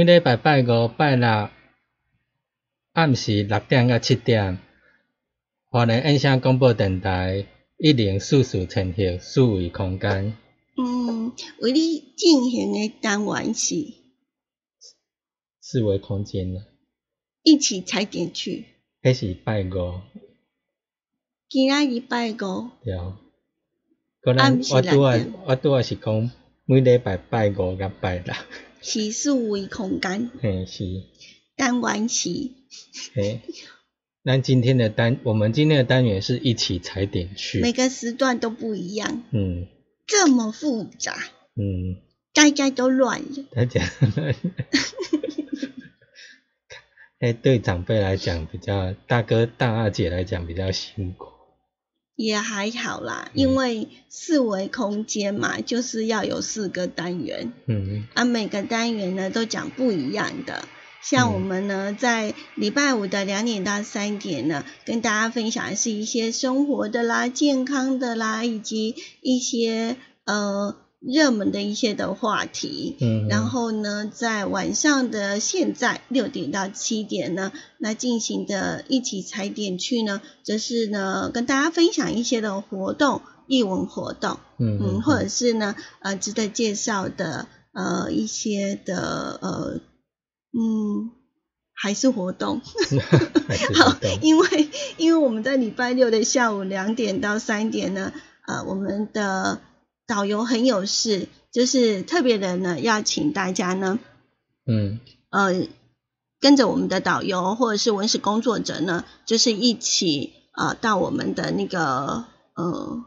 每礼拜拜五、拜六暗时六点到七点，华人音响广播电台一零四四千赫四维空间。嗯，为你进行的单元是四维空间啦，一起踩点去。迄是拜五，今仔日拜五，对。可能我拄啊，我拄啊是讲每礼拜拜五甲拜六，是四维空间，嘿是，单元是嘿。那今天的单，我们今天的单元是一起踩点去，每个时段都不一样，嗯。这么复杂，嗯，大家都乱了。大家，哎，对长辈来讲比较，大哥大二姐来讲比较辛苦，也还好啦，嗯。因为四维空间嘛，就是要有四个单元，嗯。啊，每个单元呢都讲不一样的。像嗯。我们呢，在礼拜五的两点到三点呢，跟大家分享的是一些生活的啦、健康的啦，以及一些呃热门的一些的话题。嗯，然后呢，在晚上的现在六点到七点呢，那进行的一起踩点去呢，则是呢跟大家分享一些的活动、艺文活动，嗯嗯，或者是呢呃值得介绍的呃一些的呃嗯还是活动，好因为因为我们在礼拜六的下午两点到三点呢，呃，我们的导游很有事，就是特别的呢，要请大家呢，嗯呃，跟着我们的导游或者是文史工作者呢，就是一起呃到我们的那个呃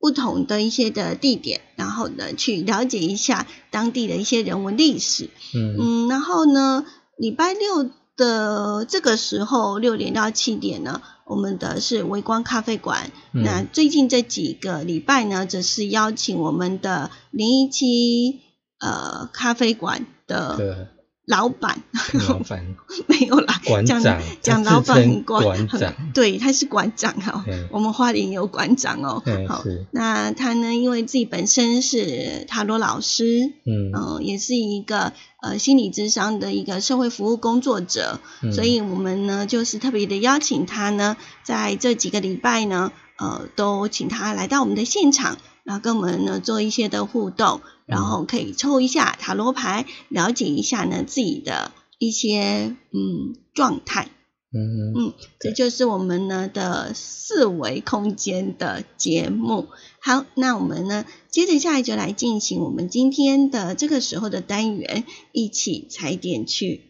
不同的一些的地点，然后呢去了解一下当地的一些人文历史。嗯嗯，然后呢，礼拜六的这个时候六点到七点呢，我们的是微光咖啡馆。嗯那最近这几个礼拜呢，则是邀请我们的零一七呃咖啡馆的的老板，老板。没有啦，讲馆长，他讲老板很馆馆长，很 对，他是馆长哦嗯，我们花莲有馆长哦。嗯，好，那他呢，因为自己本身是塔罗老师，嗯。嗯、也是一个呃心理智商的一个社会服务工作者，嗯。所以我们呢就是特别的邀请他呢，在这几个礼拜呢，呃，都请他来到我们的现场，然后跟我们呢做一些的互动，然后可以抽一下塔罗牌，了解一下呢自己的一些嗯状态。嗯嗯，这就是我们呢的四维空间的节目。好，那我们呢，接着下来就来进行我们今天的这个时候的单元，一起踩点去。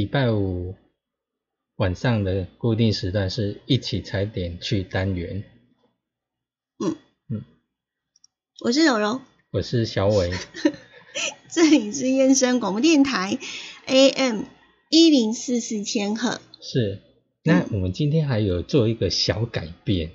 礼拜五晚上的固定时段是一起踩点去单元。嗯嗯我是柔柔，我是小伟，这里是燕山广播电台 AM 一零四四千赫。是。那我们今天还有做一个小改变，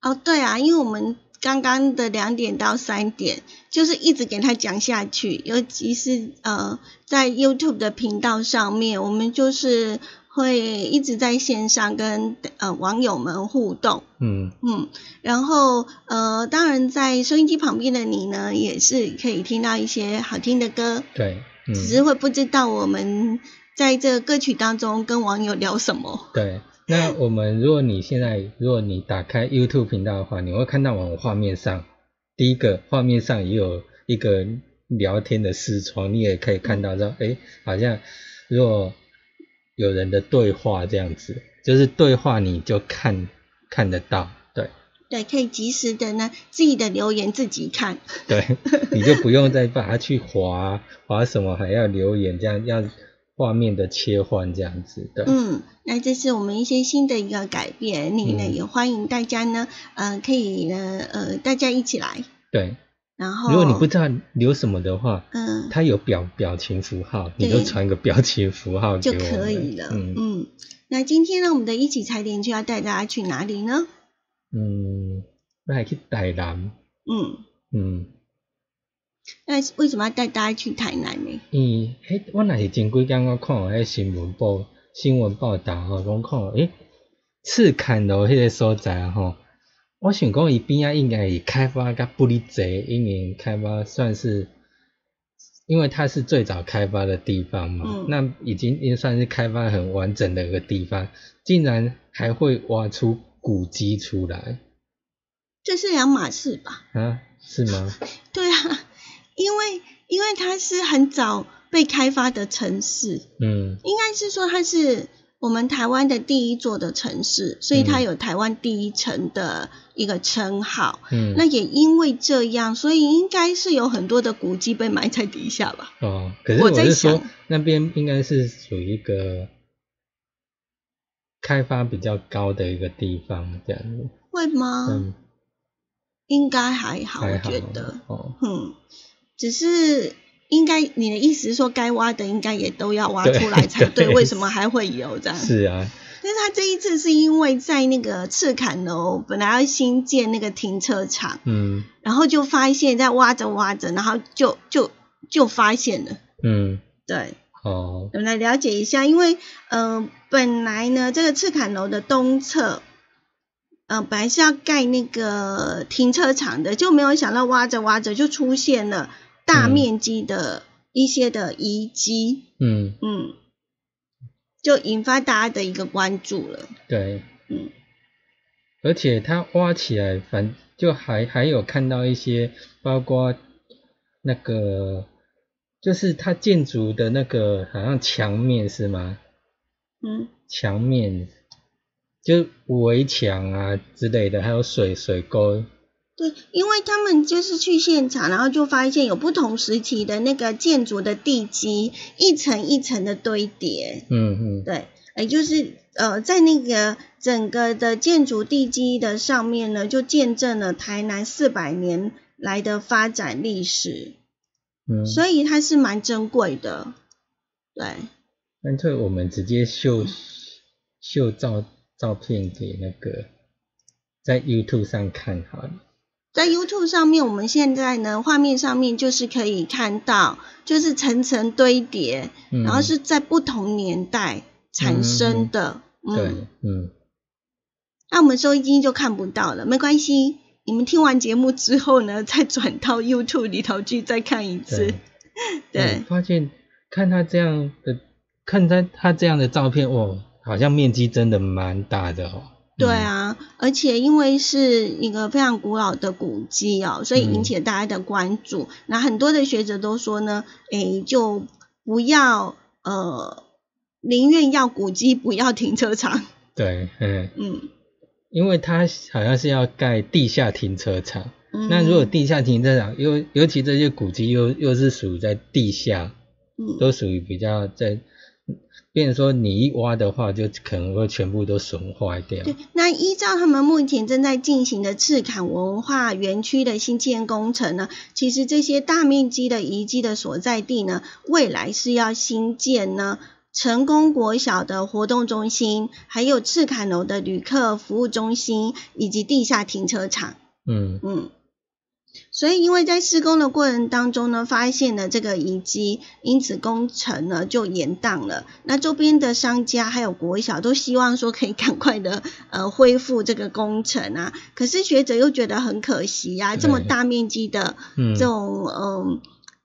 哦，对啊，因为我们刚刚的两点到三点，就是一直给他讲下去，尤其是呃，在 YouTube 的频道上面，我们就是会一直在线上跟呃网友们互动，嗯，嗯，然后呃，当然在收音机旁边的你呢，也是可以听到一些好听的歌，对，嗯，只是会不知道我们在这个歌曲当中跟网友聊什么。对。那我们如果你现在如果你打开 YouTube 频道的话，你会看到我们画面上第一个画面上也有一个聊天的视窗，你也可以看到说，哎，好像如果有人的对话这样子，就是对话你就看看得到，对对，可以及时的呢，自己的留言自己看。对，你就不用再把它去划划什么，还要留言这样要画面的切换这样子，的，嗯，那这是我们一些新的一个改变，你呢、嗯也欢迎大家呢，呃，可以呢，呃，大家一起来，对。然后如果你不知道留什么的话，嗯。它有表表情符号，你就传个表情符号就可以了，嗯。嗯。那今天呢，我们的一起踩点就要带大家去哪里呢？嗯，那还去台南，嗯，嗯，那为什么要带大家去台南呢？嗯迄我那是前几天我看有迄新闻报新闻报道吼，讲看诶，赤坎路迄个所在啊吼，我想讲伊边啊应该是开发甲不哩济，因为开发算是。因为它是最早开发的地方嘛，嗯那已经也算是开发很完整的一个地方，竟然还会挖出古迹出来这是两码事吧？啊？是吗？对啊，因为因为它是很早被开发的城市，嗯。应该是说它是我们台湾的第一座的城市，所以它嗯有台湾第一城的一个称号。嗯，那也因为这样，所以应该是有很多的古迹被埋在底下吧？哦，可是我在想。那边应该是属于一个开发比较高的一个地方，这样子，会吗？嗯，应该还好，还好。我觉得，哦，嗯，只是应该你的意思是说，该挖的应该也都要挖出来才对，对。为什么还会有这样？是啊，但是他这一次是因为在那个赤坎楼本来要新建那个停车场，嗯。然后就发现，在挖着挖着，然后就就就发现了。嗯，对，哦，我们来了解一下，因为呃，本来呢，这个赤坎楼的东侧，呃，本来是要盖那个停车场的，就没有想到挖着挖着就出现了大嗯。面积的一些的遗迹，嗯，嗯，就引发大家的一个关注了。对，嗯，而且它挖起来，反就还还有看到一些，包括那个，就是它建筑的那个好像墙面是吗？嗯，墙面就围墙啊之类的，还有水水沟对，因为他们就是去现场，然后就发现有不同时期的那个建筑的地基，一层一层的堆叠。嗯嗯，对，也就是呃，在那个整个的建筑地基的上面呢，就见证了台南四百年来的发展历史，嗯，所以它是蛮珍贵的。对，干脆我们直接秀秀照照片给那个在 YouTube 上看好了。在 YouTube 上面，我们现在呢，画面上面就是可以看到，就是层层堆叠，嗯然后是在不同年代产生的。对嗯，，嗯，那我们收音机就看不到了，没关系，你们听完节目之后呢，再转到 YouTube 里头去再看一次对。发现看他这样的，看他他这样的照片，哇，好像面积真的蛮大的哦。对啊，而且因为是一个非常古老的古迹哦，所以引起了大家的关注。那、很多的学者都说呢，诶，就不要呃，宁愿要古迹，不要停车场。对，嗯，嗯，因为它好像是要盖地下停车场，嗯那如果地下停车场，尤尤其这些古迹又又是属于在地下，嗯都属于比较在，变成说你一挖的话，就可能会全部都损坏掉。对，那依照他们目前正在进行的赤坎文化园区的新建工程呢，其实这些大面积的遗迹的所在地呢，未来是要新建呢成功国小的活动中心，还有赤坎楼的旅客服务中心以及地下停车场。嗯嗯，所以因为在施工的过程当中呢，发现了这个遗迹，因此工程呢就延宕了。那周边的商家还有国小都希望说可以赶快的 呃恢复这个工程啊，可是学者又觉得很可惜啊，这么大面积的嗯。这种嗯、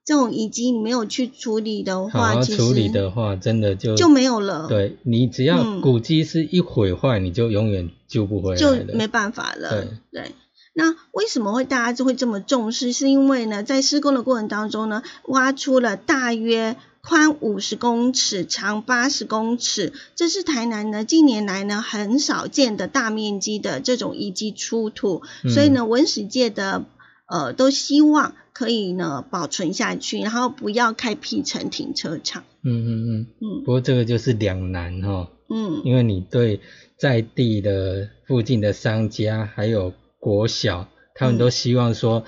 这种遗迹你没有去处理的话，其好处理实的话，真的就就没有了，，对你只要嗯。古迹是一毁坏，你就永远救不回来就。没办法了。对。对，那为什么会大家就会这么重视？是因为呢，在施工的过程当中呢，挖出了大约宽五十公尺、长八十公尺，这是台南呢近年来呢很少见的大面积的这种遗迹出土，嗯所以呢，文史界的呃都希望可以呢保存下去，然后不要开辟成停车场。嗯嗯嗯。嗯不过这个就是两难哈、嗯因为你对在地的附近的商家还有国小，他们都希望说，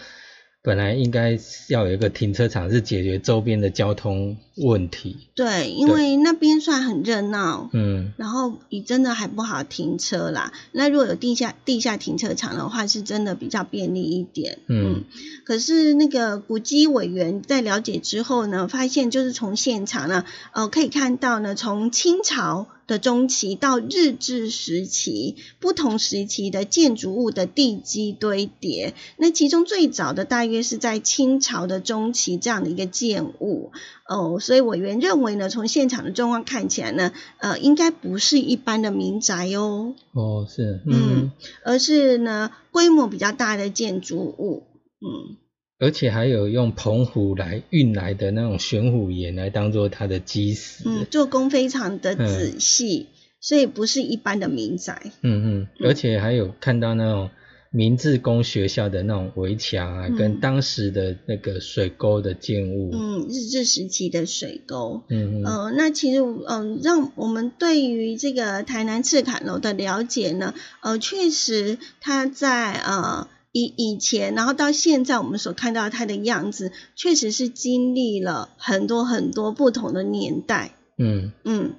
本来应该要有一个停车场，是解决周边的交通问题。对，因为那边算很热闹。嗯，然后你真的还不好停车啦。那如果有地下地下停车场的话，是真的比较便利一点。嗯可是那个古迹委员在了解之后呢，发现就是从现场呢，呃，可以看到呢，从清朝的中期到日治时期，不同时期的建筑物的地基堆叠。那其中最早的大约是在清朝的中期这样的一个建物。哦，所以委员认为呢，从现场的状况看起来呢，呃，应该不是一般的民宅哦，哦是，嗯嗯，而是呢规模比较大的建筑物。嗯，而且还有用澎湖来运来的那种玄武岩来当做它的基石。嗯，做工非常的仔细，所以不是一般的民宅。嗯嗯，而且还有看到那种明治宫学校的那种围墙啊，嗯跟当时的那个水沟的建物。嗯，日治时期的水沟。嗯嗯呃，那其实，嗯、让我们对于这个台南赤坎楼的了解呢，呃，确实它在呃以以前，然后到现在我们所看到它的样子，确实是经历了很多很多不同的年代，嗯嗯，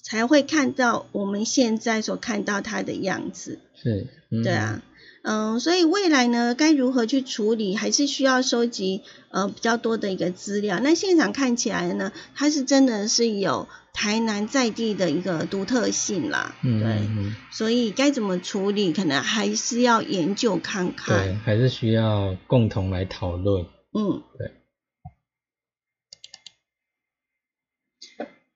才会看到我们现在所看到它的样子。是，嗯对啊，嗯，所以未来呢，该如何去处理，还是需要收集呃比较多的一个资料。那现场看起来呢，它是真的是有台南在地的一个独特性啦，嗯对，嗯所以该怎么处理，可能还是要研究看对，看。还是需要共同来讨论。嗯，对。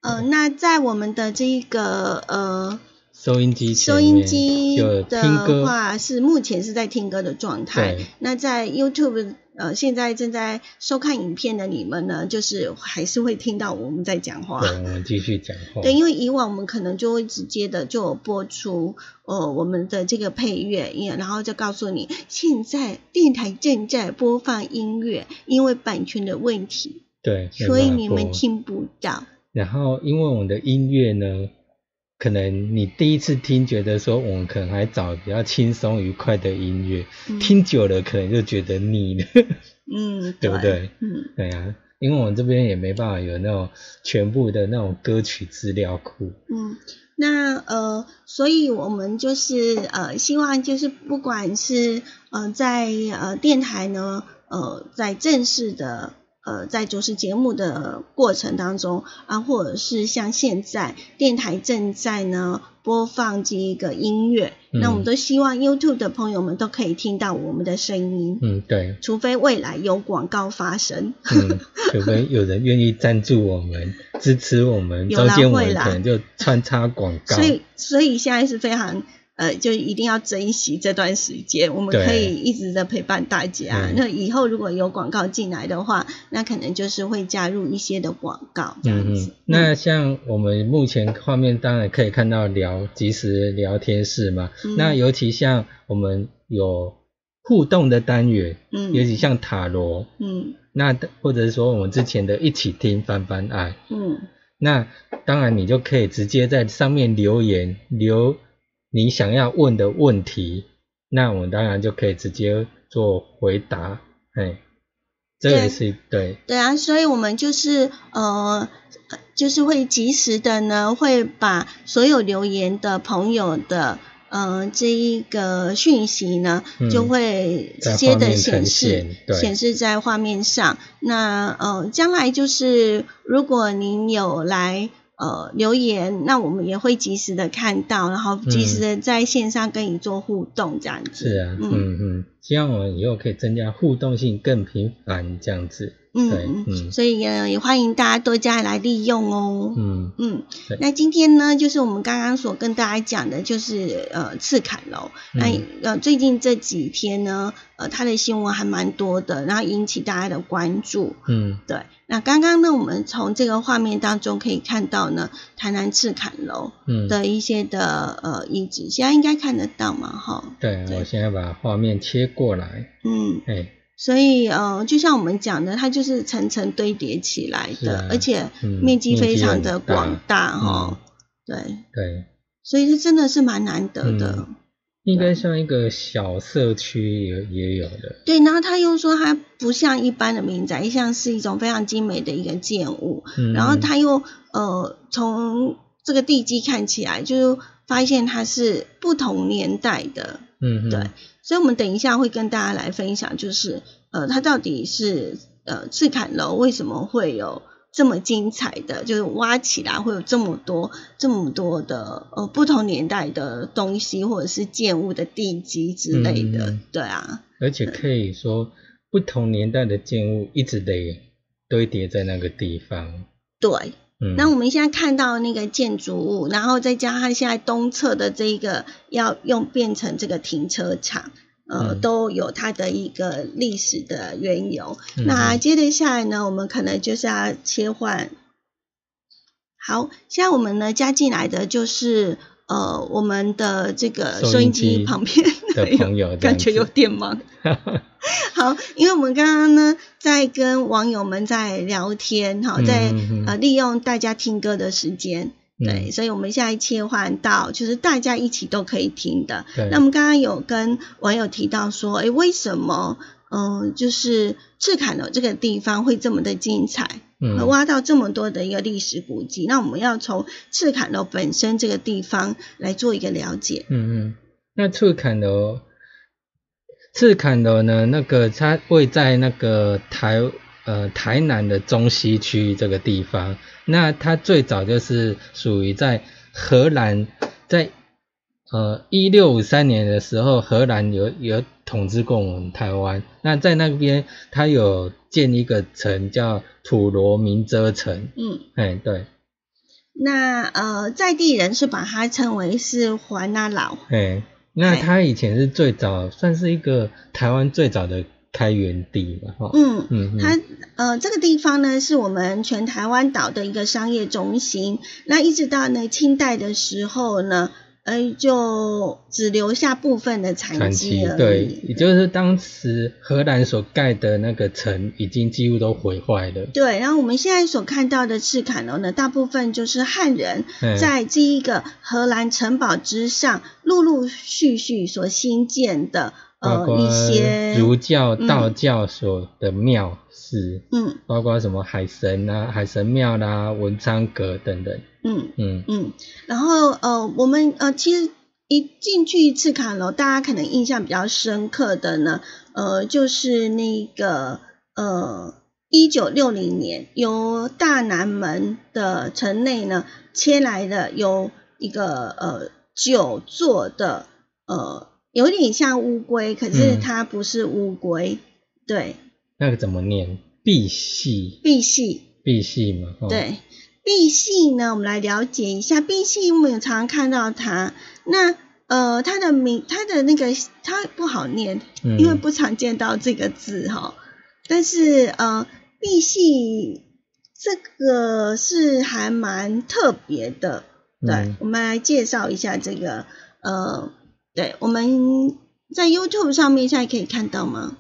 呃，那在我们的这一个呃收音机收音机的，话是目前是在听歌的状态。那在 YouTube 呃现在正在收看影片的你们呢，就是还是会听到我们在讲话。对，我们继续讲话。对，因为以往我们可能就会直接的就播出呃我们的这个配乐，也然后就告诉你现在电台正在播放音乐，因为版权的问题，对，所以你们听不到。然后，因为我们的音乐呢，可能你第一次听，觉得说我们可能还找比较轻松愉快的音乐，嗯听久了可能就觉得腻了，嗯，对不对？嗯，对呀、因为我们这边也没办法有那种全部的那种歌曲资料库。嗯，那呃，所以我们就是呃，希望就是不管是呃在呃电台呢，呃在正式的呃在主持节目的过程当中啊，或者是像现在电台正在呢播放这一个音乐，那我们嗯都希望 YouTube 的朋友们都可以听到我们的声音，嗯，对，除非未来有广告发生。嗯，除非有人愿意赞助我们、支持我们，有啦中间我会啦们可能就穿插广告。所以，所以现在是非常呃，就一定要珍惜这段时间，我们可以一直的陪伴大家。嗯那以后如果有广告进来的话，那可能就是会加入一些的广告这样子。嗯嗯，那像我们目前画面当然可以看到聊即时聊天室嘛，嗯那尤其像我们有互动的单元，嗯尤其像塔罗，嗯那或者是说我们之前的一起听翻翻爱，嗯那当然你就可以直接在上面留言留你想要问的问题，那我们当然就可以直接做回答，哎，这也是对，对啊，所以我们就是呃，就是会及时的呢，会把所有留言的朋友的。呃，这一个讯息呢，嗯就会直接的显示显示在画面上。那呃，将来就是如果您有来呃留言，那我们也会及时的看到，然后及时的在线上跟你做互动，这样子。是啊，嗯嗯嗯，希望我们以后可以增加互动性更频繁这样子，对嗯嗯。所以呃也欢迎大家多加来利用哦。嗯。嗯，那今天呢，就是我们刚刚所跟大家讲的，就是呃赤坎楼。那、嗯呃最近这几天呢，呃它的新闻还蛮多的，然后引起大家的关注。嗯。对，那刚刚呢，我们从这个画面当中可以看到呢，台南赤坎楼嗯，的一些的呃遗址，现在应该看得到嘛，哈。对，对。我现在把画面切过来，嗯，哎，所以呃，就像我们讲的，它就是层层堆叠起来的，啊而且嗯面积非常的广大哈、嗯对，对，所以这真的是蛮难得的。嗯应该像一个小社区也也有的，对，然后他又说它不像一般的民宅，像是一种非常精美的一个建物，嗯，然后他又呃从这个地基看起来，就发现它是不同年代的，嗯，嗯对，所以我们等一下会跟大家来分享，就是呃它到底是呃赤坎楼为什么会有。这么精彩的，就是挖起来会有这么多、这么多的呃不同年代的东西，或者是建物的地基之类的，嗯对啊，而且可以说不同年代的建物一直得堆叠在那个地方，对。嗯，那我们现在看到那个建筑物，然后再加上现在东侧的这一个要用变成这个停车场，呃，嗯都有它的一个历史的缘由。嗯那接着下来呢，我们可能就是要切换。好，现在我们呢加进来的就是呃我们的这个收收音音机机旁边的朋友感觉有点忙。好，因为我们刚刚呢在跟网友们在聊天，哈，在、呃利用大家听歌的时间，对，嗯所以我们现在切换到就是大家一起都可以听的。那我们刚刚有跟网友提到说，诶，为什么嗯、呃就是赤坎楼这个地方会这么的精彩？嗯呃挖到这么多的一个历史古迹，那我们要从赤坎楼本身这个地方来做一个了解。嗯嗯，那赤坎楼，赤坎楼呢，那个它位在那个台呃台南的中西区这个地方。那它最早就是属于在荷兰，在呃一六五三年的时候，荷兰有有统治过我们台湾。那在那边，他有建一个城叫普罗明遮城。嗯，哎，对，那呃在地人是把它称为是环那老。哎，那哎它以前是最早，算是一个台湾最早的开源地嘛，哈，嗯，嗯它呃这个地方呢是我们全台湾岛的一个商业中心。那一直到呢清代的时候呢，呃就只留下部分的残传迹而奇对，也就是当时荷兰所盖的那个城已经几乎都毁坏了，对，然后我们现在所看到的赤坎楼呢，大部分就是汉人嗯。在这一个荷兰城堡之上，陆陆续续所新建的呃包括一些儒教、嗯道教所的庙寺，嗯。包括什么海神啊、海神庙啦、文昌阁等等，嗯嗯。嗯，然后呃，我们呃，其实一进去一次卡楼，大家可能印象比较深刻的呢，呃，就是那个呃，一九六零年由大南门的城内呢迁来的有一个呃九座的呃，有点像乌龟，可是嗯。它不是乌龟，对，那个怎么念？碧玺，碧玺。碧玺嘛，哦，对，碧玺呢，我们来了解一下碧玺，我们有常常看到它。那呃，它的名，它的那个，它不好念，嗯因为不常见到这个字哈。但是呃，碧玺这个是还蛮特别的。对，嗯我们来介绍一下这个呃，对，我们在 YouTube 上面现在可以看到吗？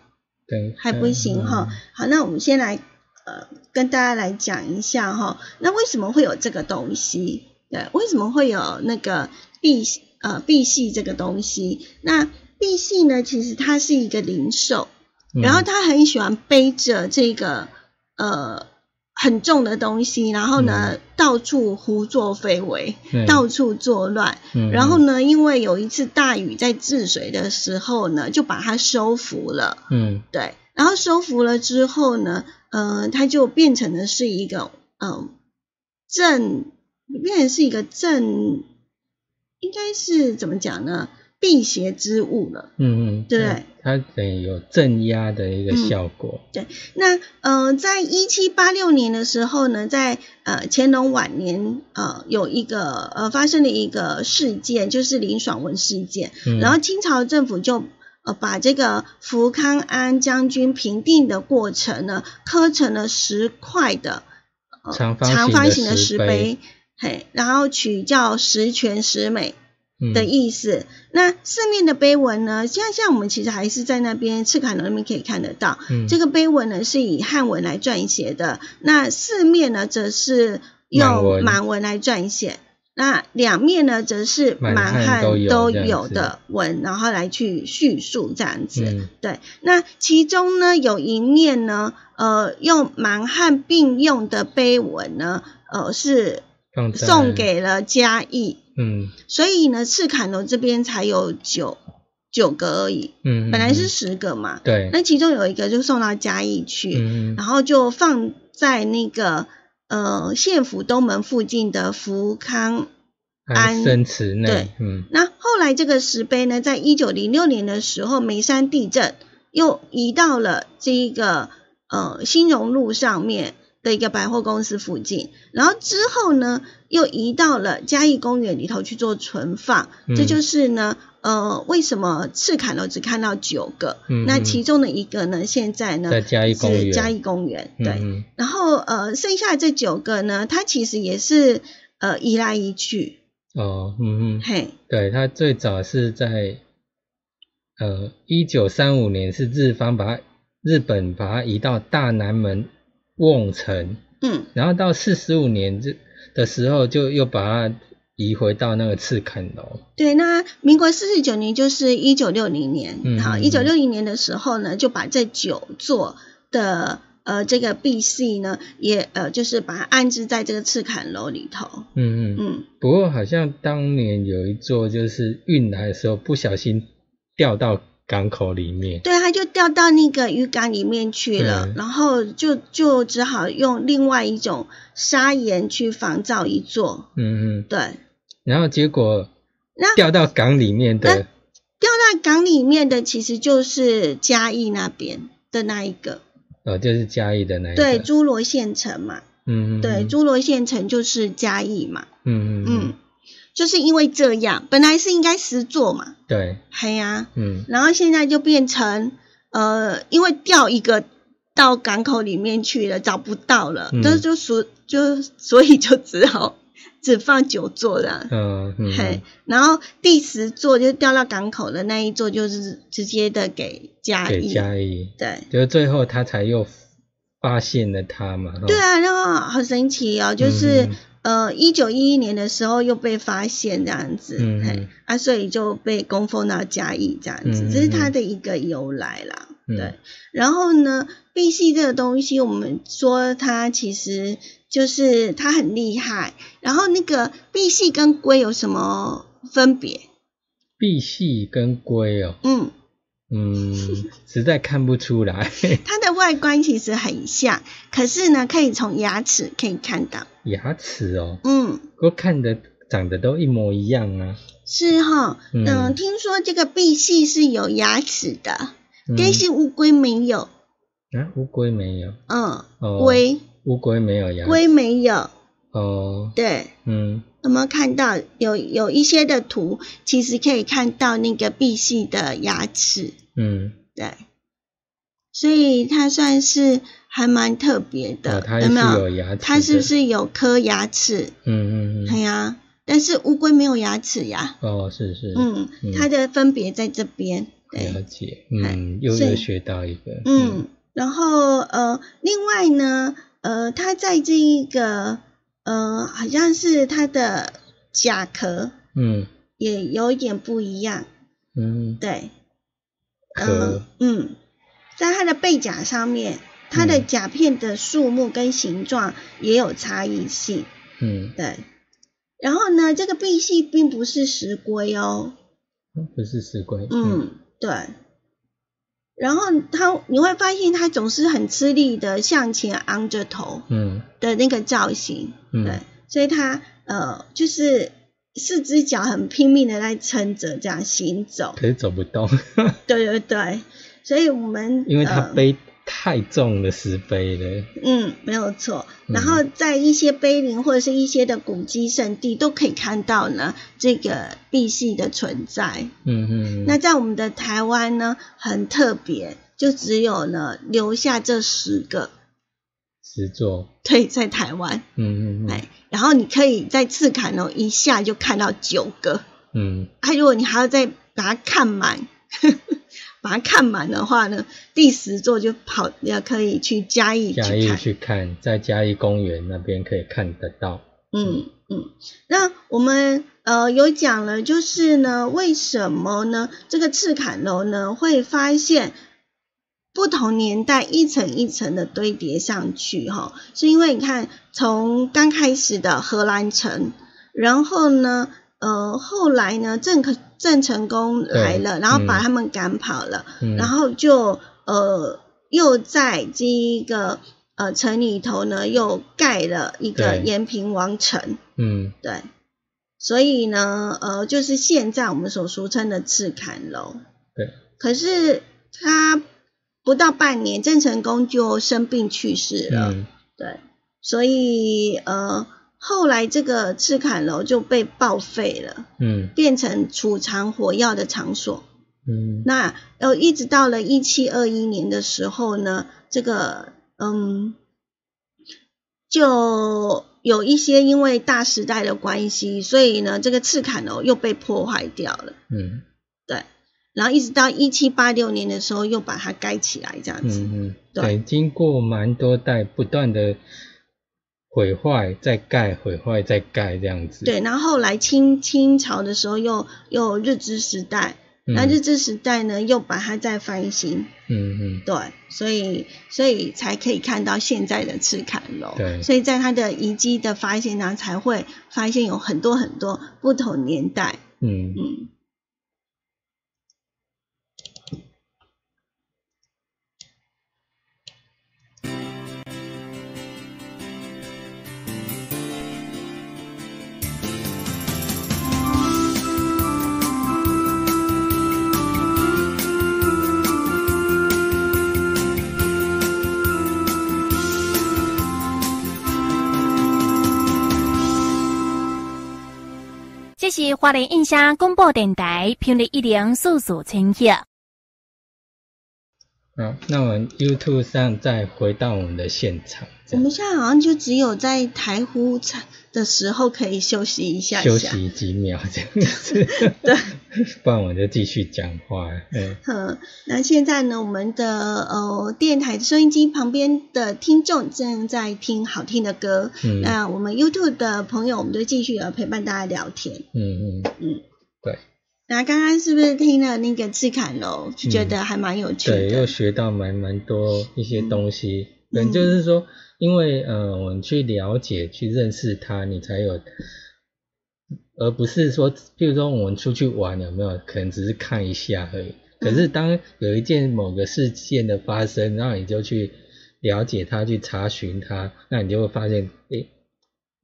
对，还不行哈、嗯好，那我们先来呃跟大家来讲一下哈，那为什么会有这个东西？对，为什么会有那个碧呃碧玺这个东西？那碧玺呢，其实它是一个灵兽，嗯然后他很喜欢背着这个呃很重的东西，然后呢、到处胡作非为，嗯到处作乱。嗯然后呢，因为有一次大雨在治水的时候呢，就把它收服了。嗯对，然后收服了之后呢，呃，它就变成的是一个嗯正，变成是一个正，应该是怎么讲呢？辟邪之物了。嗯嗯，对不对它等于有镇压的一个效果，对那呃，在一七八六年的时候呢，在呃乾隆晚年，呃有一个呃发生了一个事件，就是林爽文事件。嗯然后清朝政府就呃把这个福康安将军平定的过程呢，刻成了十块的呃长方形的石石碑碑，嘿，然后取叫十全十美。嗯的意思。那四面的碑文呢，像像我们其实还是在那边赤坎楼那边可以看得到，嗯这个碑文呢是以汉文来撰写的，那四面呢则是用满文来撰写。那两面呢，则是满满汉都有的文，然后来去叙述这样子。嗯。对，那其中呢有一面呢，呃，用满汉并用的碑文呢，呃，是送给了嘉义。嗯。所以呢，赤坎楼这边才有九九个而已，嗯，本来是嗯十个嘛。对，那其中有一个就送到嘉义去，然后就放在那个呃县府东门附近的福康。安生祠内对，嗯那后来这个石碑呢，在一九零六年的时候，眉山地震又移到了这一个呃新荣路上面的一个百货公司附近，然后之后呢，又移到了嘉义公园里头去做存放。嗯这就是呢，呃，为什么赤坎楼只看到九个？那其中的一个呢，现在呢在嘉义公园是嘉义公园，对。嗯然后呃，剩下这九个呢，它其实也是呃移来移去，哦嗯嗯，嘿，对，它最早是在呃一九三五年是日方把它日本把它移到大南门瓮城，嗯。然后到四十五年这的时候就又把它移回到那个赤坎楼，对，那民国四十九年就是一九六零年，嗯好一九六零年的时候呢，就把这九座的呃这个 B C 呢，也呃就是把它安置在这个赤坎楼里头，嗯嗯。嗯，不过好像当年有一座就是运来的时候不小心掉到港口里面，对，它就掉到那个鱼港里面去了，嗯然后就就只好用另外一种砂岩去仿造一座，嗯嗯，对，然后结果那掉到港里面的，掉到港里面的其实就是嘉义那边的那一个，哦，就是嘉义的那一个，对，侏罗县城嘛，嗯，嗯，对，侏罗县城就是嘉义嘛，嗯嗯嗯，就是因为这样，本来是应该十座嘛，对，嘿呀、嗯。然后现在就变成呃，因为掉一个到港口里面去了，找不到了，嗯、就所就所以就只好只放九座的。嗯嗯嘿，然后第十座就掉到港口的那一座，就是直接的给嘉给义。嘉义，对。就是最后他才又发现了他嘛，对，啊，然后好神奇哦，就是、嗯呃，一九一一年的时候又被发现这样子，嗯嘿啊，所以就被供奉到嘉义这样子，嗯这是它的一个由来啦。嗯对，然后呢，碧玺这个东西，我们说它其实就是它很厉害。然后那个碧玺跟龟有什么分别？碧玺跟龟哦，嗯，嗯，实在看不出来，它的外观其实很像，可是呢，可以从牙齿可以看到。牙齿哦，嗯，我看的长得都一模一样啊，是哈，嗯。嗯，听说这个碧玺是有牙齿的，嗯。但是乌龟没有。啊，乌龟没有，嗯，哦，龟。乌龟没有牙，龟没有。哦，对，嗯。有没有看到有有一些的图，其实可以看到那个碧玺的牙齿，嗯，对，所以它算是还蛮特别的，哦，它是有没有？它是不是有颗牙齿？嗯嗯嗯，哎呀，但是乌龟没有牙齿呀。哦，是是，嗯，嗯。它的分别在这边。了对，解，嗯，又学到一个，嗯，然后呃，另外呢，呃，它在这一个呃，好像是它的甲壳嗯。也有一点不一样。嗯，对，壳。嗯，嗯，在它的背甲上面，它的嗯甲片的数目跟形状也有差异性。嗯，对，然后呢，这个碧玺并不是石龟哦，不是石龟，嗯，对。然后他你会发现他总是很吃力的向前昂着头嗯。的那个造型，嗯。对，所以他呃就是四只脚很拼命的在撑着这样行走，可是走不动，对对对，所以我们因为它呃背太重了，石碑了，嗯，没有错。嗯。然后在一些碑林或者是一些的古迹圣地，都可以看到呢这个碧玺的存在。嗯嗯，那在我们的台湾呢，很特别，就只有呢留下这十个，十座，对，在台湾，嗯嗯哎，然后你可以在赤坎楼一下就看到九个，嗯。啊，如果你还要再把它看满。把它看满的话呢，第十座就跑要可以去嘉义嗯，嘉义去看。在嘉义公园那边可以看得到，嗯嗯，那我们呃有讲了，就是呢，为什么呢？这个赤坎楼呢会发现不同年代一层一层的堆叠上去哈，是因为你看从刚开始的荷兰城，然后呢。呃，后来呢，郑可郑成功来了，然后把嗯他们赶跑了，嗯，然后就呃又在这一个呃城里头呢又盖了一个延平王城，嗯。对，所以呢呃就是现在我们所俗称的赤坎楼。对，可是他不到半年，郑成功就生病去世了，嗯。对，所以呃后来这个赤坎楼就被报废了，嗯变成储藏火药的场所。嗯那呃，一直到了一七二一年的时候呢，这个嗯，就有一些因为大时代的关系，所以呢，这个赤坎楼又被破坏掉了。嗯对，然后一直到一七八六年的时候，又把它盖起来，这样子。嗯嗯，对对，经过蛮多代不断的毁坏，再盖，毁坏再盖这样子，对，然后后来清清朝的时候又又日治时代，嗯，那日治时代呢又把它再翻新，嗯嗯。对，所以所以才可以看到现在的赤坎楼。对。所以在它的遗迹的发现呢，才会发现有很多很多不同年代。嗯。嗯，这是花莲印象广播电台频率一零四四千赫。好，那我们 YouTube 上再回到我们的现场，我们现在好像就只有在台呼的时候可以休息一下休息几秒这样子。对，不然我就继续讲话。嗯，那现在呢，我们的呃电台收音机旁边的听众正在听好听的歌。嗯，那我们 YouTube 的朋友，我们就继续陪伴大家聊天。嗯嗯嗯，对。那刚刚是不是听了那个赤坎楼，就觉得还蛮有趣的？对，又学到蛮蛮多一些东西。嗯，就是说，因为呃，我们去了解、去认识它，你才有，而不是说，譬如说我们出去玩有没有？可能只是看一下而已。可是当有一件某个事件的发生，然后你就去了解它，去查询它，那你就会发现，诶，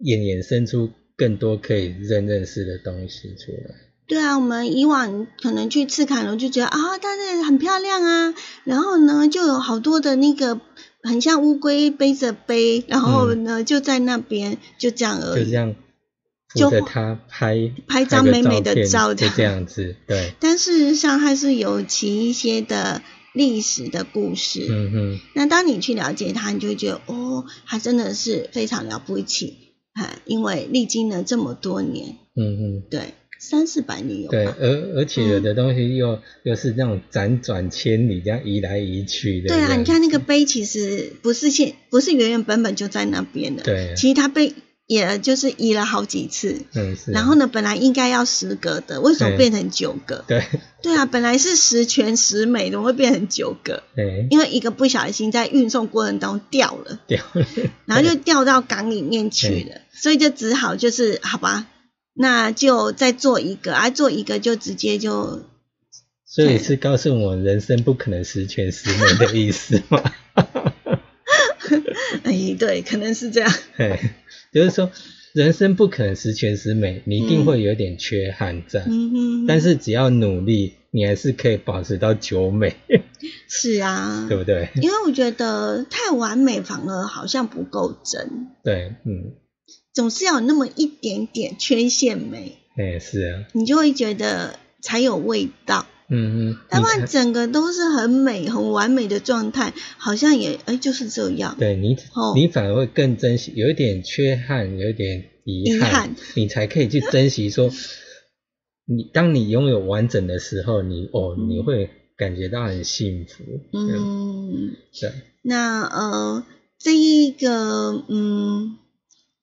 衍衍生出更多可以认认识的东西出来。对啊，我们以往可能去赤坎楼就觉得啊，它这很漂亮啊，然后呢就有好多的那个很像乌龟背着背，然后呢就在那边就这样而已，就这样扶着它拍 拍张美美的照，就这样子。对，但事实上它是有其一些的历史的故事。嗯哼，那当你去了解它，你就会觉得哦，它真的是非常了不起，啊，因为历经了这么多年。嗯哼，对。三四百里有对，而而且有的东西又又是那种辗转千里这样移来移去的。对啊，你看那个碑其实不是现不是原原本本就在那边的。对。其实它被也就是移了好几次。嗯是。然后呢，本来应该要十格的，为什么变成九个？对。对啊，本来是十全十美，怎么会变成九个？对。因为一个不小心在运送过程当中掉了。掉了。然后就掉到港里面去了，所以就只好就是好吧。那就再做一个，啊，做一个就直接就，所以是告诉我人生不可能十全十美的意思吗？哎，对，可能是这样。哎，就是说人生不可能十全十美，你一定会有点缺憾在。嗯哼。但是只要努力，你还是可以保持到九美。是啊。对不对？因为我觉得太完美反而好像不够真。对，嗯。总是要有那么一点点缺陷美，哎，是啊，你就会觉得才有味道，嗯嗯，要不然整个都是很美、很完美的状态，好像也哎就是这样。对你，你反而会更珍惜，有一点缺憾，有一点遗憾，你才可以去珍惜。说 你当你拥有完整的时候，你哦，你会感觉到很幸福。嗯，对。那呃，这一个嗯。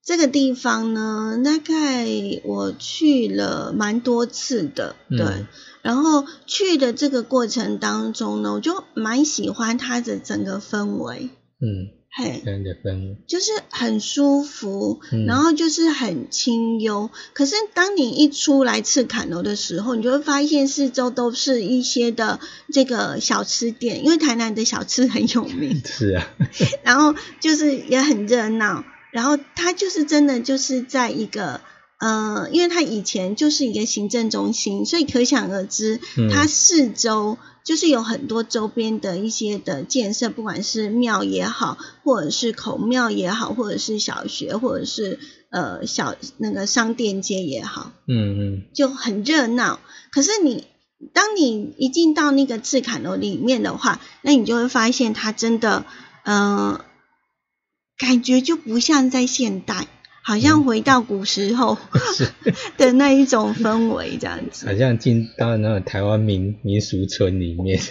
这个地方呢，大概我去了蛮多次的，对。然后去的这个过程当中呢，我就蛮喜欢它的整个氛围，嗯，嘿，整个氛围就是很舒服，然后就是很清幽。可是当你一出来赤坎楼的时候，你就会发现四周都是一些的这个小吃店，因为台南的小吃很有名，是啊。然后就是也很热闹。然后它就是真的就是在一个呃，因为它以前就是一个行政中心，所以可想而知，它四周就是有很多周边的一些的建设，不管是庙也好，或者是孔庙也好，或者是小学，或者是呃小那个商店街也好，嗯嗯，就很热闹。可是你当你一进到那个赤坎楼里面的话，那你就会发现它真的嗯。感觉就不像在现代，好像回到古时候 的那一种氛围这样子。好像进到那个台湾民民俗村里面。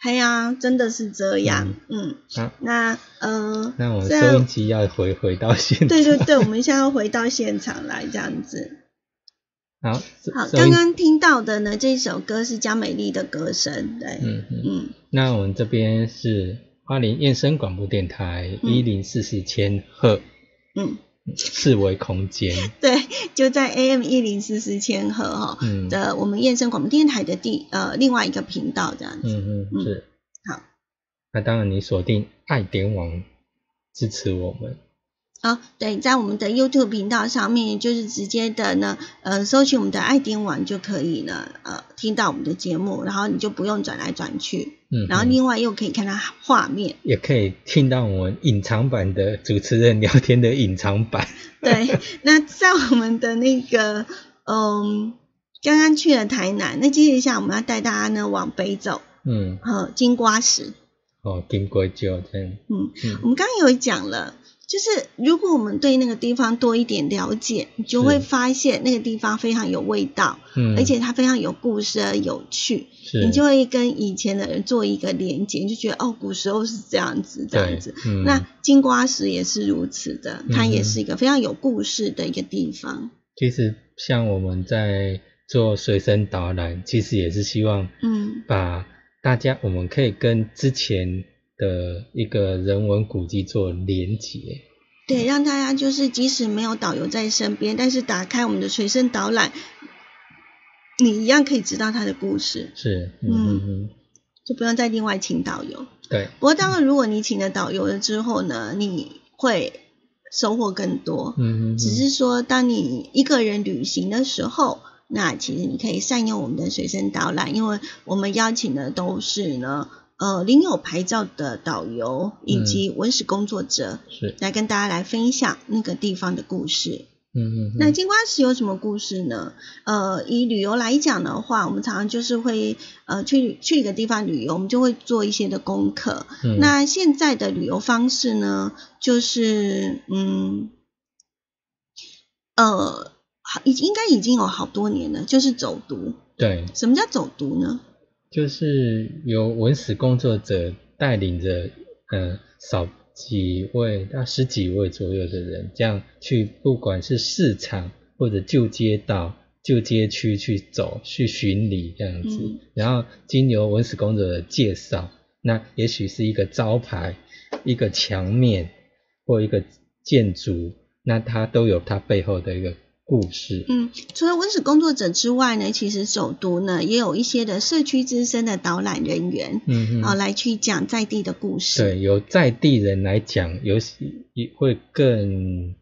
哎呀，真的是这样。嗯。好。那呃。那我们收音机要回回到现场。对对对，我们现在要回到现场来这样子。好。好，刚刚听到的呢，这首歌是江美丽的歌声。对。嗯嗯。那我们这边是。花莲燕声广播电台一零四四千赫，嗯，四维空间，对，就在 AM 一零四四千赫哈的我们燕声广播电台的第呃另外一个频道这样子，嗯嗯。是，好，那当然你锁定爱点网支持我们。哦，对，在我们的 YouTube 频道上面，就是直接的呢，呃，搜取我们的爱丁网就可以了，呃，听到我们的节目，然后你就不用转来转去，嗯，然后另外又可以看到画面，也可以听到我们隐藏版的主持人聊天的隐藏版。对，那在我们的那个，嗯，刚刚去了台南，那接下来我们要带大家呢往北走。嗯，呃，金瓜石。哦，金瓜酒这样。嗯，嗯我们刚刚有讲了，就是如果我们对那个地方多一点了解，你就会发现那个地方非常有味道，嗯，而且它非常有故事而有趣，是你就会跟以前的人做一个连接，你就觉得哦，古时候是这样子，这样子。，嗯，那金瓜石也是如此的，它也嗯是一个非常有故事的一个地方。其实像我们在做随身导览，其实也是希望嗯把大家我们可以跟之前的一个人文古迹做连结。对，让大家就是即使没有导游在身边，但是打开我们的随身导览，你一样可以知道他的故事，是，嗯嗯。就不用再另外请导游。对，不过当然，如果你请了导游了之后呢，你会收获更多。嗯嗯，只是说，当你一个人旅行的时候，那其实你可以善用我们的随身导览，因为我们邀请的都是呢，呃，领有牌照的导游以及文史工作者，是，来跟大家来分享那个地方的故事。嗯嗯嗯，那金瓜石有什么故事呢？呃，以旅游来讲的话，我们常常就是会呃去去一个地方旅游，我们就会做一些的功课。嗯那现在的旅游方式呢，就是嗯呃，好已应该已经有好多年了，就是走读。对，什么叫走读呢？就是由文史工作者带领着，呃，少几位到十几位左右的人，这样去，不管是市场或者旧街道、旧街区去走，去巡礼这样子，嗯。然后经由文史工作者的介绍，那也许是一个招牌、一个墙面或一个建筑，那它都有它背后的一个故事。嗯，除了文史工作者之外呢，其实首都呢也有一些的社区资深的导览人员，嗯啊、嗯，来去讲在地的故事。对，由在地人来讲，有时也会更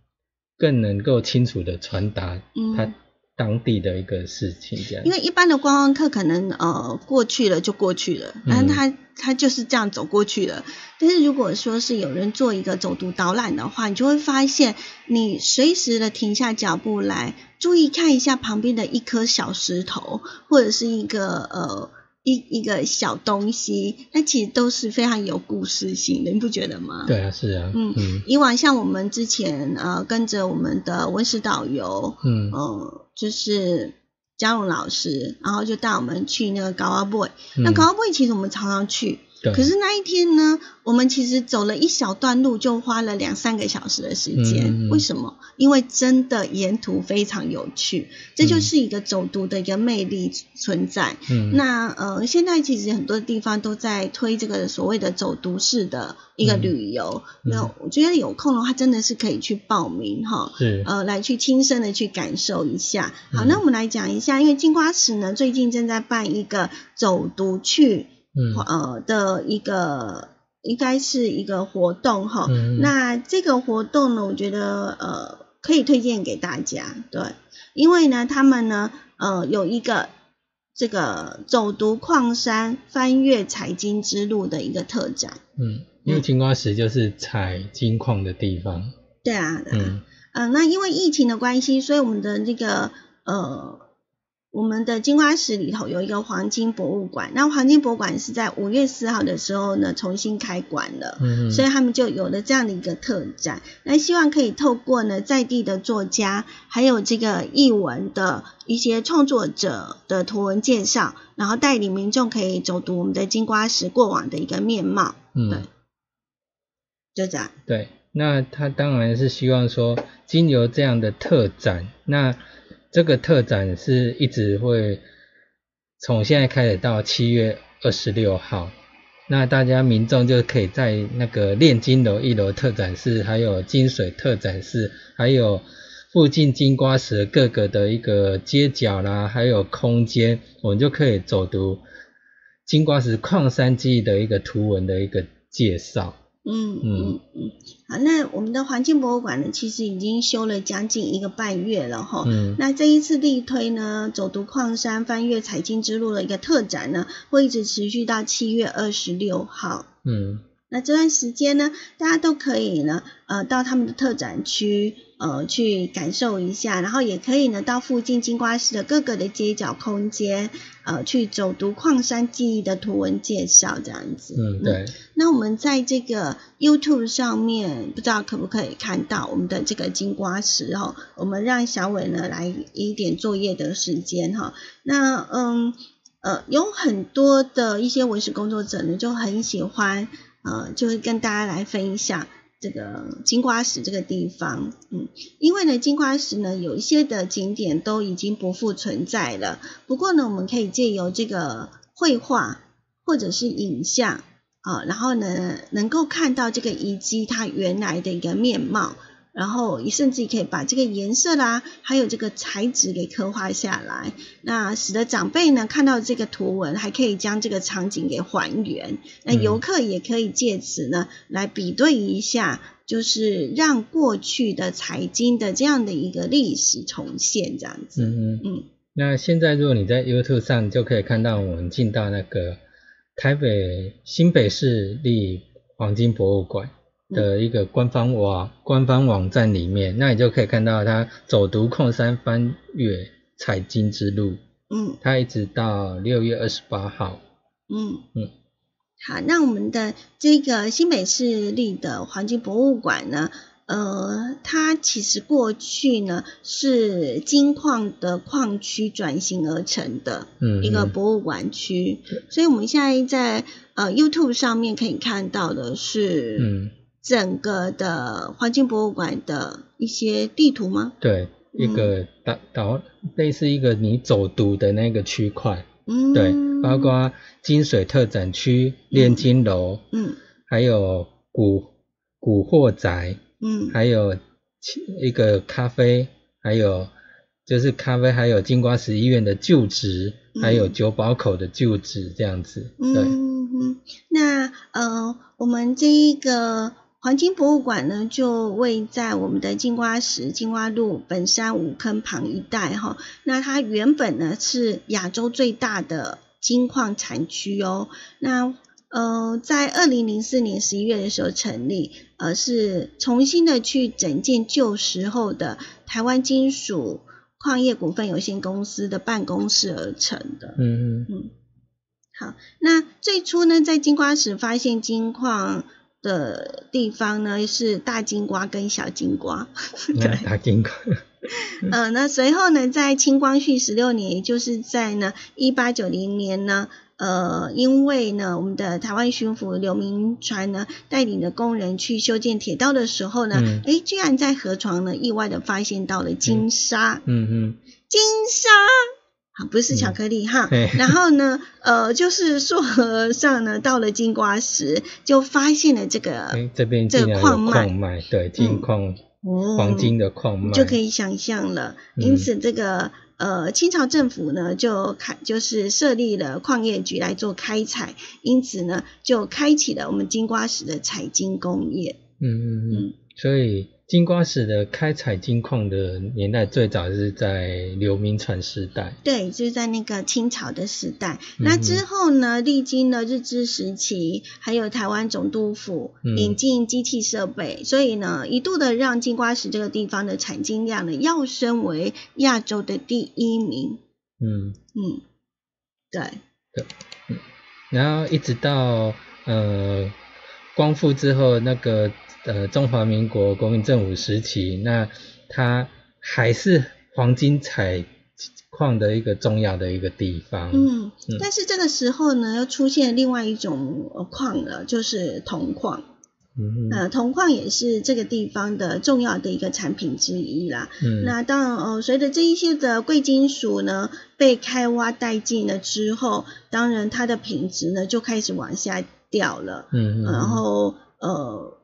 更能够清楚的传达嗯他当地的一个事情，这样。因为一般的观光客可能呃过去了就过去了，但是嗯他、他就是这样走过去了。但是如果说是有人做一个走读导览的话，你就会发现，你随时的停下脚步来，注意看一下旁边的一颗小石头，或者是一个呃一一个小东西，那其实都是非常有故事性的，你不觉得吗？对啊，是啊，嗯嗯以往像我们之前呃跟着我们的文史导游，嗯呃，就是嘉荣老师，然后就带我们去那个高阿 boy。嗯那高阿 boy 其实我们常常去，对，可是那一天呢，我们其实走了一小段路，就花了两三个小时的时间。嗯嗯嗯为什么？因为真的沿途非常有趣，这就是一个走读的一个魅力存在。嗯那呃，现在其实很多地方都在推这个所谓的走读式的一个嗯旅游。嗯那我觉得有空的话，真的是可以去报名哈。是呃，来去亲身的去感受一下。好，嗯那我们来讲一下，因为金瓜石呢最近正在办一个走读去嗯。呃的一个。应该是一个活动哈，嗯。那这个活动呢，我觉得呃可以推荐给大家，对，因为呢，他们呢呃有一个这个走读矿山、翻越财经之路的一个特展，嗯，因为金瓜石就是采金矿的地方，对啊，对啊。嗯。呃，那因为疫情的关系，所以我们的这个呃，我们的金瓜石里头有一个黄金博物馆。那黄金博物馆是在五月四号的时候呢重新开馆了。嗯，所以他们就有了这样的一个特展，那希望可以透过呢在地的作家，还有这个译文的一些创作者的图文介绍，然后带领民众可以走读我们的金瓜石过往的一个面貌，对嗯就这样。对，那他当然是希望说，经由这样的特展，那这个特展是一直会从现在开始到七月二十六号，那大家民众就可以在那个炼金楼一楼特展室，还有金水特展室，还有附近金瓜石各个的一个街角啦，还有空间，我们就可以走读金瓜石矿山记忆的一个图文的一个介绍。嗯嗯嗯，好，那我们的环境博物馆呢，其实已经修了将近一个半月了哈。嗯那这一次力推呢，走读矿山、翻越采金之路的一个特展呢，会一直持续到七月二十六号。嗯那这段时间呢，大家都可以呢，呃，到他们的特展区，呃去感受一下，然后也可以呢到附近金瓜石的各个的街角空间，呃去走读矿山记忆的图文介绍这样子。嗯，对。那我们在这个 YouTube 上面，不知道可不可以看到我们的这个金瓜石哈？我们让小伟呢来一点作业的时间哈。那嗯呃，有很多的一些文史工作者呢就很喜欢呃，就会跟大家来分享。这个金瓜石这个地方，嗯，因为呢，金瓜石呢有一些的景点都已经不复存在了。不过呢，我们可以借由这个绘画或者是影像啊，然后呢，能够看到这个遗迹它原来的一个面貌。然后你甚至可以把这个颜色啦，还有这个材质给刻画下来，那使得长辈呢看到这个图文，还可以将这个场景给还原。那游客也可以借此呢来比对一下，就是让过去的财经的这样的一个历史重现这样子。嗯嗯。那现在如果你在 YouTube 上就可以看到我们进到那个台北新北市立黄金博物馆。的一个官方网官方网站里面，那你就可以看到他走读矿山翻越采金之路，嗯，他一直到六月二十八号，嗯。嗯，好，那我们的这个新北市立的黄金博物馆呢，呃，它其实过去呢是金矿的矿区转型而成的一个博物馆区，所以我们现在在呃 YouTube 上面可以看到的是，嗯。整个的黄金博物馆的一些地图吗？对，一个导导类似一个你走读的那个区块，嗯，对，包括金水特展区、炼金楼，嗯，还有古古惑宅，嗯，还有一个咖啡，还有就是咖啡，还有金瓜石医院的旧址，还有九堡口的旧址这样子，对，嗯，那呃，我们这一个。黄金博物馆呢，就位在我们的金瓜石金瓜路本山五坑旁一带哈。那它原本呢是亚洲最大的金矿产区哦。那呃，在二零零四年十一月的时候成立，呃，是重新的去整建旧时候的台湾金属矿业股份有限公司的办公室而成的。嗯嗯嗯。好，那最初呢，在金瓜石发现金矿。的地方呢是大金瓜跟小金瓜，对，大金瓜。嗯，那随后呢，在清光绪十六年，也就是在呢一八九零年呢，呃，因为呢我们的台湾巡抚刘铭传呢带领的工人去修建铁道的时候呢，哎，居然在河床呢意外的发现到了金沙，嗯嗯，金沙。好，不是巧克力哈。然后呢，呃，就是溯河上呢，到了金瓜石，就发现了这个这边这个矿脉，对，金矿，黄金的矿脉，就可以想象了。因此，这个呃，清朝政府呢，就开就是设立了矿业局来做开采，因此呢，就开启了我们金瓜石的采金工业。嗯嗯嗯，所以。金瓜石的开采金矿的年代最早是在刘铭传时代，对，就是在那个清朝的时代。那之后呢，历经了日治时期，还有台湾总督府引进机器设备，所以呢，一度的让金瓜石这个地方的产金量呢，要升为亚洲的第一名。嗯嗯，对对，然后一直到呃光复之后那个。呃，中华民国国民政府时期，那它还是黄金采矿的一个重要的一个地方。嗯，但是这个时候呢，又出现另外一种矿了，就是铜矿。嗯呃，铜矿也是这个地方的重要的一个产品之一啦。嗯，那当然，呃，随着这一些的贵金属呢被开挖殆尽了之后，当然它的品质呢就开始往下掉了。嗯嗯，然后呃。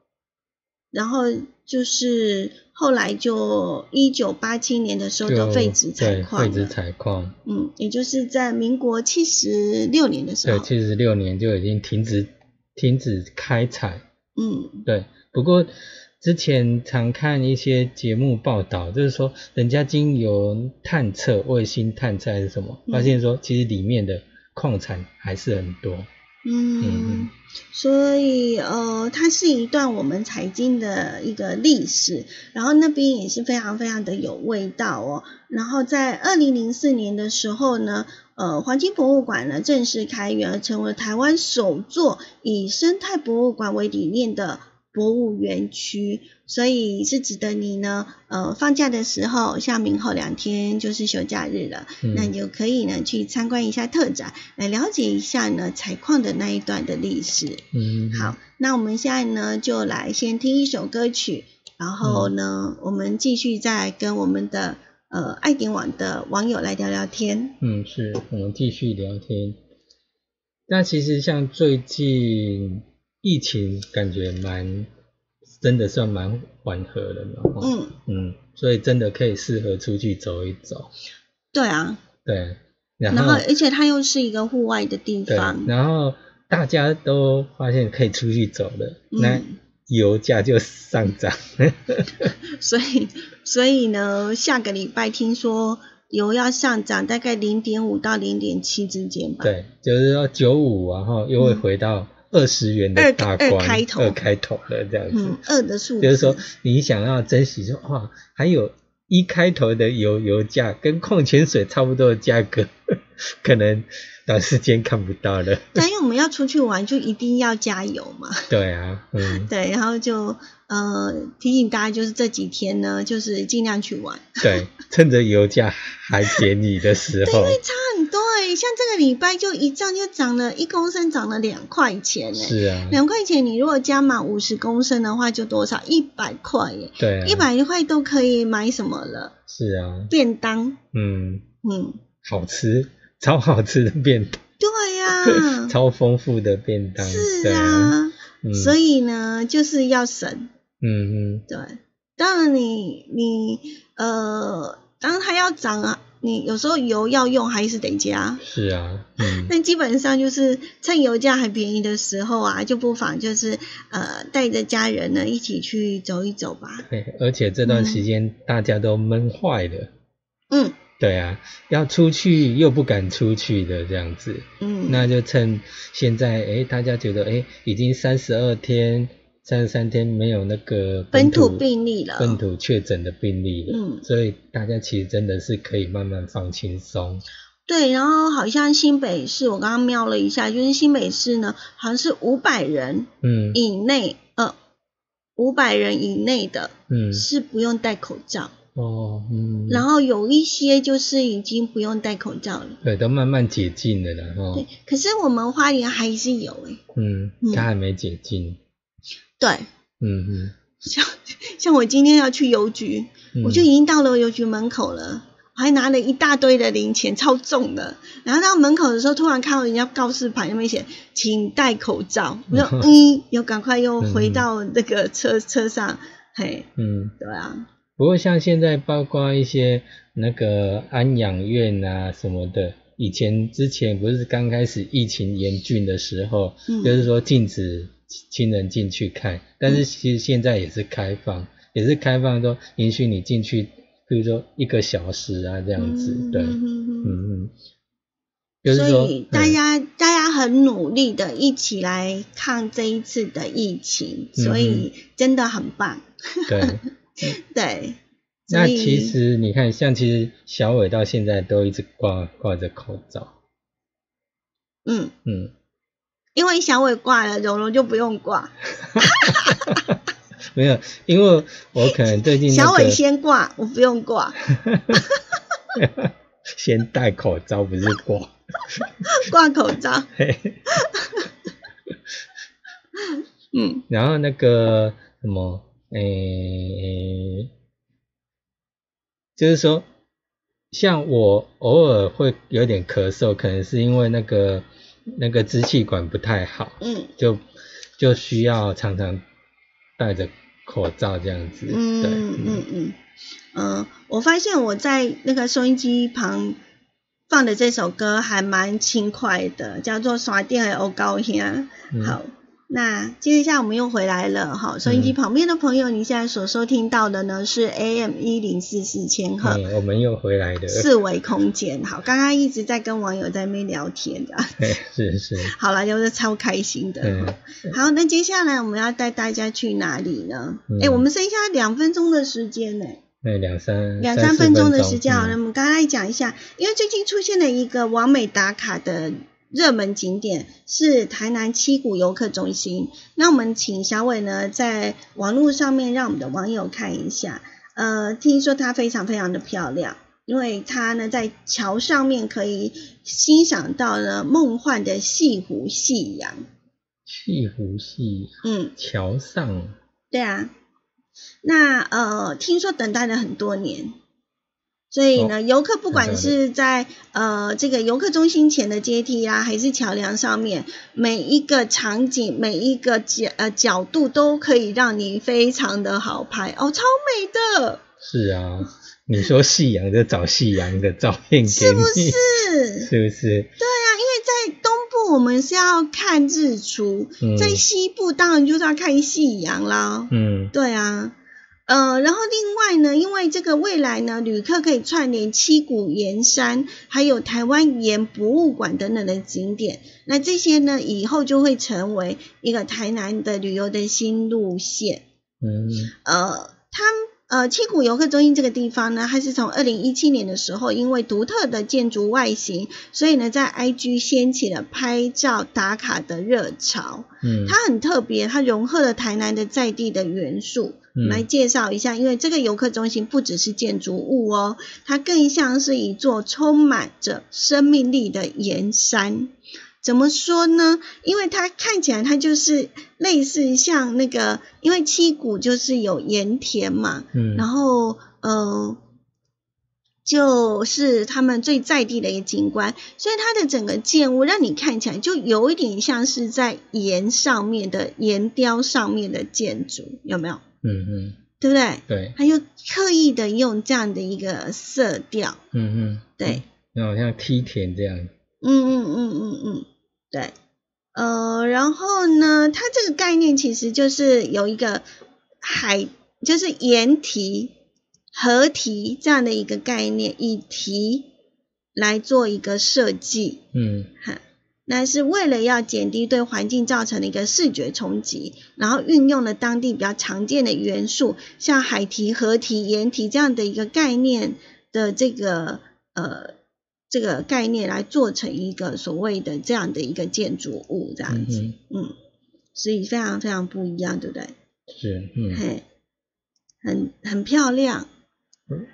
然后就是后来就一九八七年的时候的废纸采矿，废纸采矿，嗯，也就是在民国七十六年的时候，对，七十六年就已经停止停止开采，嗯，对。不过之前常看一些节目报道，就是说人家经由探测卫星探测还是什么，发现说其实里面的矿产还是很多。嗯，所以呃，它是一段我们财经的一个历史，然后那边也是非常非常的有味道哦。然后在二零零四年的时候呢，呃，黄金博物馆呢正式开园，成为台湾首座以生态博物馆为理念的。博物园区，所以是值得你呢，呃，放假的时候，像明后两天就是休假日了，那你就可以呢去参观一下特展，来了解一下呢采矿的那一段的历史。嗯，好，那我们现在呢就来先听一首歌曲，然后呢我们继续再跟我们的呃爱点网的网友来聊聊天。嗯，是我们继续聊天。那其实像最近。疫情感觉蛮，真的算蛮缓和的嘛。嗯嗯，所以真的可以适合出去走一走。对啊。对。然后，而且它又是一个户外的地方。然后大家都发现可以出去走了，那油价就上涨。所以，所以呢，下个礼拜听说油要上涨，大概零点五到零点七之间吧。对，就是说九五，然后又会回到。二十元的大关，二开头，二开头的这样子，嗯，二的数，就是说你想要珍惜，说哇，还有一开头的油油价跟矿泉水差不多的价格，可能短时间看不到了。但因为我们要出去玩，就一定要加油嘛。对啊，嗯，对，然后就。呃，提醒大家，就是这几天呢，就是尽量去玩。对，趁着油价还便宜的时候。因为差很多哎，像这个礼拜就一涨就涨了一公升，涨了两块钱呢。是啊。两块钱，你如果加满五十公升的话，就多少？一百块耶。对。一百块都可以买什么了？是啊。便当。嗯嗯。好吃，超好吃的便当。对呀。超丰富的便当。是啊。所以呢，就是要省。嗯嗯，对，当然你你呃，当然它要涨啊，你有时候油要用还是得加。是啊，嗯。但基本上就是趁油价还便宜的时候啊，就不妨就是呃带着家人呢一起去走一走吧。对，而且这段时间大家都闷坏了。嗯。对啊，要出去又不敢出去的这样子。嗯。那就趁现在，哎，大家觉得哎，已经三十二天。三十三天没有那个本土病例了，本土确诊的病例了，嗯，所以大家其实真的是可以慢慢放轻松。对，然后好像新北市，我刚刚瞄了一下，就是新北市呢，好像是五百人，嗯，以内，呃，五百人以内的，嗯，是不用戴口罩。哦，嗯，然后有一些就是已经不用戴口罩了，对，都慢慢解禁了啦，哈。对，可是我们花莲还是有哎，嗯，它还没解禁。对，嗯嗯，像像我今天要去邮局，我就已经到了邮局门口了，我还拿了一大堆的零钱，超重的。然后到门口的时候，突然看到人家告示牌上面写“请戴口罩”，我说 嗯，又赶快又回到那个车车上，嘿，嗯，对啊。不过像现在包括一些那个安养院啊什么的，以前之前不是刚开始疫情严峻的时候，就是说禁止。亲人进去看，但是其实现在也是开放，也是开放都允许你进去，比如说一个小时啊这样子，对，嗯嗯，就是说，所以大家大家很努力的一起来抗这一次的疫情，所以真的很棒，对。对。那其实你看，像其实小伟到现在都一直挂挂着口罩，嗯嗯。因为小伟挂了，蓉蓉就不用挂。没有，因为我可能最近小伟先挂，我不用挂。先戴口罩不是挂。挂口罩。嗯，然后那个什么，诶，就是说，像我偶尔会有点咳嗽，可能是因为那个。那个支气管不太好，嗯，就就需要常常戴着口罩这样子，嗯嗯嗯嗯，我发现我在那个收音机旁放的这首歌还蛮轻快的，叫做《刷电的欧高兄》。好，那接一下来我们又回来了，哈，收音机旁边的朋友，你现在所收听到的呢是 AM 一零四四千赫，哎我们又回来的。四维空间。好，刚刚一直在跟网友在那边聊天的，哎，是是，好了，就是超开心的。嗯，好，那接下来我们要带大家去哪里呢？哎、嗯我们剩下两分钟的时间呢、那两三两三分钟的时间好了，我嗯们刚刚来讲一下，因为最近出现了一个完美打卡的热门景点是台南七股游客中心。那我们请小伟呢在网络上面让我们的网友看一下，呃，听说它非常非常的漂亮。因为它呢，在桥上面可以欣赏到了梦幻的西湖夕阳。西湖夕嗯，桥上，对啊，那呃，听说等待了很多年，所以呢，游客不管是在呃这个游客中心前的阶梯啊，还是桥梁上面，每一个场景、每一个角呃角度都可以让你非常的好拍哦，超美的，是啊，你说夕阳就找夕阳的照片给你，是不是？是不是？对啊，因为在东部我们是要看日出，嗯在西部当然就是要看夕阳啦。嗯对啊，呃，然后另外呢，因为这个未来呢，旅客可以串联七股盐山，还有台湾盐博物馆等等的景点，那这些呢，以后就会成为一个台南的旅游的新路线。嗯呃，它呃七股游客中心这个地方呢，它是从二零一七年的时候，因为独特的建筑外形，所以呢，在 IG 掀起了拍照打卡的热潮。嗯，它很特别，它融合了台南的在地的元素。嗯来介绍一下，因为这个游客中心不只是建筑物哦，它更像是一座充满着生命力的盐山。怎么说呢？因为它看起来它就是类似像那个，因为七股就是有盐田嘛，嗯，然后呃，就是他们最在地的一个景观，所以它的整个建物让你看起来就有一点像是在盐上面的盐雕上面的建筑，有没有？嗯嗯，对不对？对，他又刻意的用这样的一个色调，嗯嗯，对，那好像梯田这样，嗯嗯嗯嗯嗯，对，呃，然后呢，它这个概念其实就是有一个海，就是盐题、河题这样的一个概念，以题来做一个设计，嗯。哈。那是为了要减低对环境造成的一个视觉冲击，然后运用了当地比较常见的元素，像海堤、河堤、岩堤这样的一个概念的这个呃这个概念来做成一个所谓的这样的一个建筑物，这样子，嗯所以非常非常不一样，对不对？是，嗯，嘿，很很漂亮嗯。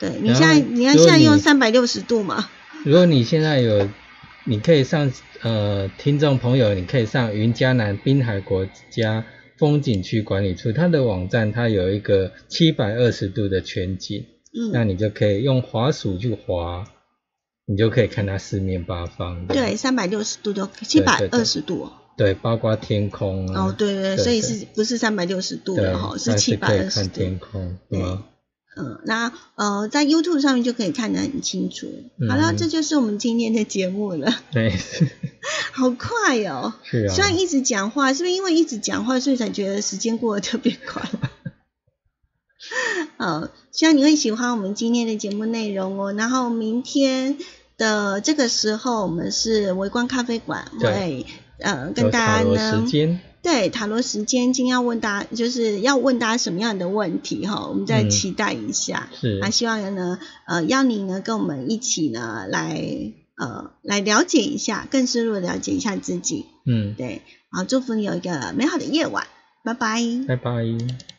对你现在，你看如果现在用三百六十度嘛，如果你现在有，你可以上呃，听众朋友，你可以上云嘉南滨海国家风景区管理处，它的网站它有一个七百二十度的全景，嗯那嗯，你就可以用滑鼠去滑，你就可以看它四面八方的。对，三百六十度都七百对对二十度哦。对，包括天空啊。哦，对对，对所以是不是三百六十度对了哈？是七百二十度。看天空，对吗？嗯，那呃，在 YouTube 上面就可以看得很清楚。嗯好了，这就是我们今天的节目了，对，好快哦！是啊。虽然一直讲话，是不是因为一直讲话，所以才觉得时间过得特别快？呃，希望你会喜欢我们今天的节目内容哦。然后明天的这个时候，我们是围观咖啡馆对会呃跟大家呢对塔罗时间，今天要问大家，就是要问大家什么样的问题哈，我们再嗯期待一下。是那希望呢，呃，邀你呢跟我们一起呢来呃来了解一下，更深入的了解一下自己。嗯，对，好，祝福你有一个美好的夜晚，拜拜。拜拜。